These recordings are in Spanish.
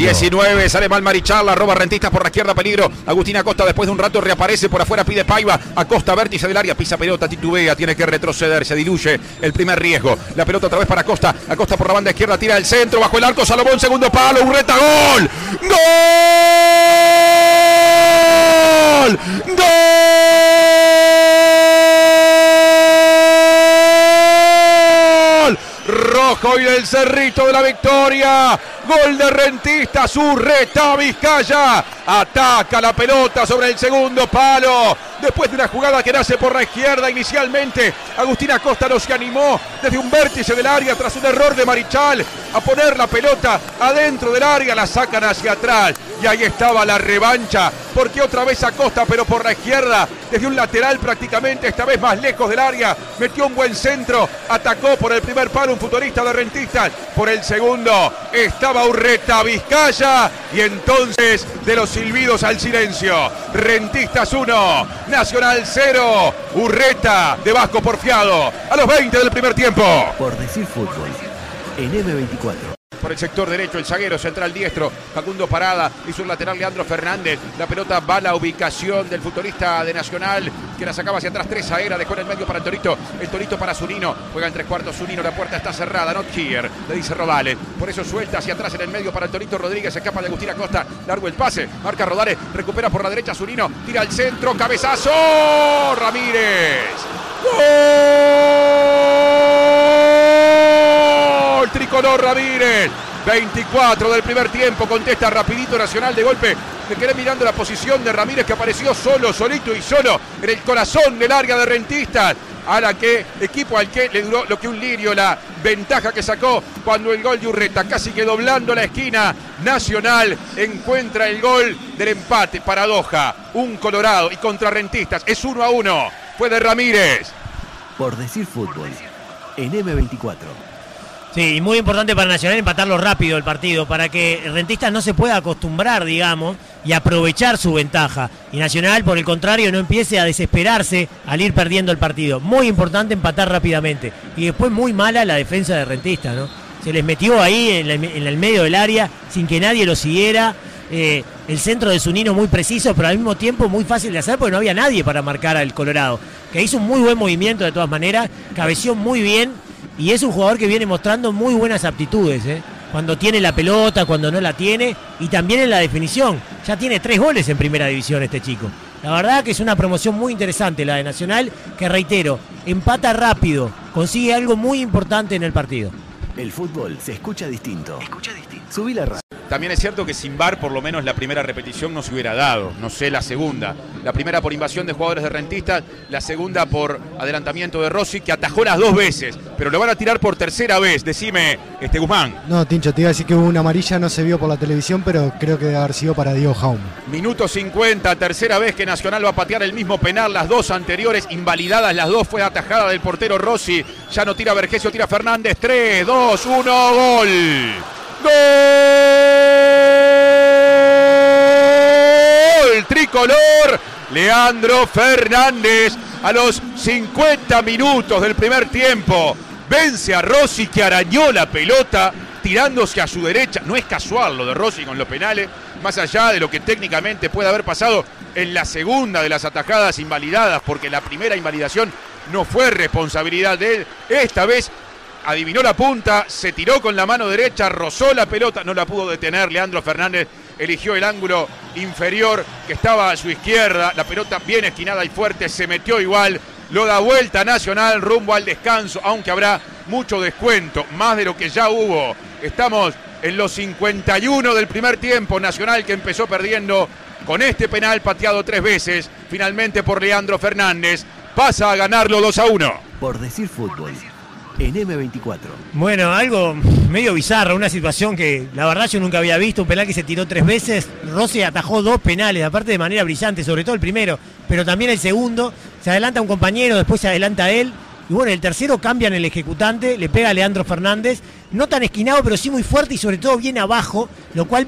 19, sale mal Marichal, la roba Rentistas por la izquierda, peligro. Agustina Acosta después de un rato reaparece por afuera, pide Paiva. Acosta, vértice del área, pisa pelota, titubea, tiene que retroceder, se diluye el primer riesgo. La pelota otra vez para Acosta, Acosta por la banda izquierda, tira el centro, bajo el arco, Salomón, segundo palo, Urreta, gol. ¡Gol! ¡Gol! Rojo y del Cerrito de la Victoria. Gol de Rentista, Urreta Vizcaya. Ataca la pelota sobre el segundo palo. Después de una jugada que nace por la izquierda inicialmente, Agustina Costa no se animó desde un vértice del área tras un error de Marichal a poner la pelota adentro del área, la sacan hacia atrás. Y ahí estaba la revancha, porque otra vez Acosta, pero por la izquierda, desde un lateral prácticamente, esta vez más lejos del área, metió un buen centro, atacó por el primer palo un futbolista de Rentistas, por el segundo estaba Urreta Vizcaya, y entonces de los silbidos al silencio, Rentistas 1, Nacional 0, Urreta de Vasco Porfiado, a los 20 del primer tiempo. Por decir fútbol, en M24. Por el sector derecho, el zaguero central diestro, Facundo Parada y su lateral Leandro Fernández. La pelota va a la ubicación del futbolista de Nacional, que la sacaba hacia atrás. Tres zaguera, dejó en el medio para el Torito. El Torito para Zunino. Juega en tres cuartos Zunino. La puerta está cerrada. Not here, le dice Rodales. Por eso suelta hacia atrás en el medio para el Torito Rodríguez. Escapa de Agustín Acosta. Largo el pase. Marca Rodales. Recupera por la derecha Zunino. Tira al centro. Cabezazo. Ramírez. ¡Gol! Ramírez. 24 del primer tiempo. Contesta rapidito Nacional de golpe. Me quedé mirando la posición de Ramírez que apareció solo, solito y solo en el corazón del área de Rentistas. A la que equipo al que le duró lo que un lirio la ventaja que sacó cuando el gol de Urreta, casi que doblando la esquina, Nacional encuentra el gol del empate, paradoja, un Colorado y contra Rentistas, es uno a uno, fue de Ramírez. Por decir fútbol, en M24. Sí, y muy importante para Nacional empatarlo rápido el partido, para que Rentistas no se pueda acostumbrar, digamos, y aprovechar su ventaja. Y Nacional, por el contrario, no empiece a desesperarse al ir perdiendo el partido. Muy importante empatar rápidamente. Y después muy mala la defensa de Rentistas, ¿no? Se les metió ahí en, el medio del área sin que nadie lo siguiera. Eh, el centro de Zunino muy preciso, pero al mismo tiempo muy fácil de hacer porque no había nadie para marcar al Colorado. Que hizo un muy buen movimiento de todas maneras, cabeció muy bien y es un jugador que viene mostrando muy buenas aptitudes. ¿eh? Cuando tiene la pelota, cuando no la tiene y también en la definición. Ya tiene tres goles en primera división este chico. La verdad que es una promoción muy interesante la de Nacional, que reitero, empata rápido, consigue algo muy importante en el partido. El fútbol se escucha distinto. Escucha distinto. Subí la radio. También es cierto que sin VAR por lo menos la primera repetición no se hubiera dado, no sé la segunda. La primera por invasión de jugadores de rentistas, la segunda por adelantamiento de Rossi, que atajó las dos veces, pero lo van a tirar por tercera vez, decime, este Guzmán. No, Tincho, te iba a decir que hubo una amarilla, no se vio por la televisión, pero creo que debe haber sido para Diego Jaume. Minuto 50, tercera vez que Nacional va a patear el mismo penal, las dos anteriores invalidadas, las dos fue atajada del portero Rossi, ya no tira Vergesio, tira Fernández, 3, 2, 1, gol. Gol tricolor, Leandro Fernández a los 50 minutos del primer tiempo. Vence a Rossi que arañó la pelota tirándose a su derecha. No es casual lo de Rossi con los penales, más allá de lo que técnicamente puede haber pasado en la segunda de las atajadas invalidadas, porque la primera invalidación no fue responsabilidad de él. Esta vez adivinó la punta, se tiró con la mano derecha, rozó la pelota, no la pudo detener. Leandro Fernández eligió el ángulo inferior que estaba a su izquierda. La pelota bien esquinada y fuerte, se metió igual. Lo da vuelta Nacional rumbo al descanso, aunque habrá mucho descuento, más de lo que ya hubo. Estamos en los 51 del primer tiempo. Nacional que empezó perdiendo con este penal pateado tres veces, finalmente por Leandro Fernández, pasa a ganarlo 2 a 1. Por decir fútbol, en M24. Bueno, algo medio bizarro, una situación que la verdad yo nunca había visto, un penal que se tiró tres veces, Rossi atajó dos penales, aparte de manera brillante, sobre todo el primero, pero también el segundo, se adelanta un compañero, después se adelanta él, y bueno, el tercero cambian el ejecutante, le pega a Leandro Fernández, no tan esquinado, pero sí muy fuerte y sobre todo bien abajo, lo cual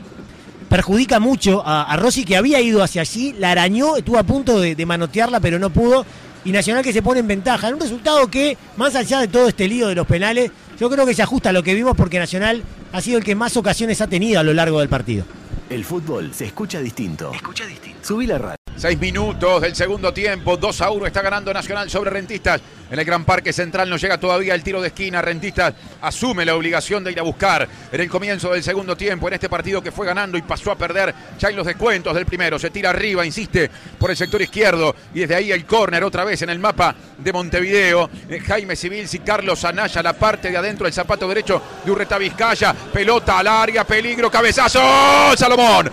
perjudica mucho a, Rossi que había ido hacia allí, la arañó, estuvo a punto de manotearla, pero no pudo. Y Nacional que se pone en ventaja. En un resultado que, más allá de todo este lío de los penales, yo creo que se ajusta a lo que vimos porque Nacional ha sido el que más ocasiones ha tenido a lo largo del partido. El fútbol se escucha distinto. Escucha distinto. Subí la radio. Seis minutos del segundo tiempo, 2 a 1 está ganando Nacional sobre Rentistas. En el Gran Parque Central no llega todavía el tiro de esquina. Rentistas asume la obligación de ir a buscar en el comienzo del segundo tiempo, en este partido que fue ganando y pasó a perder ya en los descuentos del primero. Se tira arriba, insiste por el sector izquierdo y desde ahí el córner otra vez en el mapa de Montevideo. Eh, Jaime Civils y Carlos Anaya, la parte de adentro del zapato derecho de Urreta Vizcaya. Pelota al área, peligro, cabezazo. Salomón.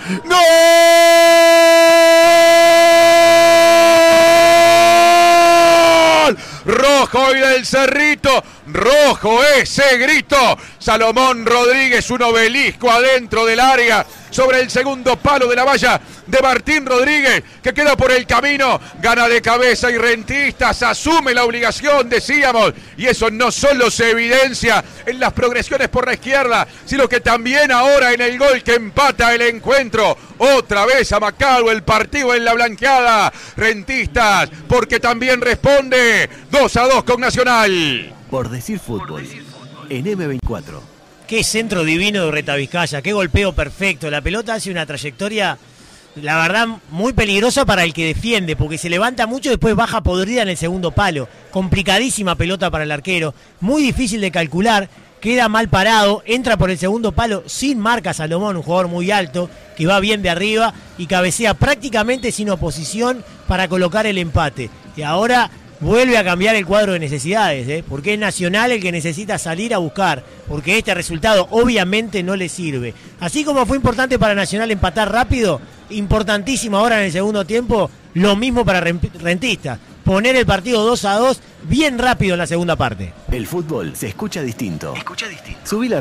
Rojo y del Cerrito. Rojo ese grito. Salomón Rodríguez, un obelisco adentro del área. Sobre el segundo palo de la valla de Martín Rodríguez, que queda por el camino. Gana de cabeza y rentistas. Asume la obligación, decíamos. Y eso no solo se evidencia en las progresiones por la izquierda, sino que también ahora en el gol que empata el encuentro. Otra vez a Macao el partido en la blanqueada. Rentistas, porque también responde 2 a 2 con Nacional. Por decir fútbol. En M24. Qué centro divino de Urreta Vizcaya, qué golpeo perfecto. La pelota hace una trayectoria, la verdad, muy peligrosa para el que defiende, porque se levanta mucho y después baja podrida en el segundo palo. Complicadísima pelota para el arquero, muy difícil de calcular. Queda mal parado, entra por el segundo palo sin marca Salomón, un jugador muy alto, que va bien de arriba y cabecea prácticamente sin oposición para colocar el empate. Y ahora vuelve a cambiar el cuadro de necesidades, ¿eh? porque es Nacional el que necesita salir a buscar, porque este resultado obviamente no le sirve. Así como fue importante para Nacional empatar rápido, importantísimo ahora en el segundo tiempo, lo mismo para Rentista, poner el partido 2 a 2 bien rápido en la segunda parte. El fútbol se escucha distinto. Escucha distinto. Subí la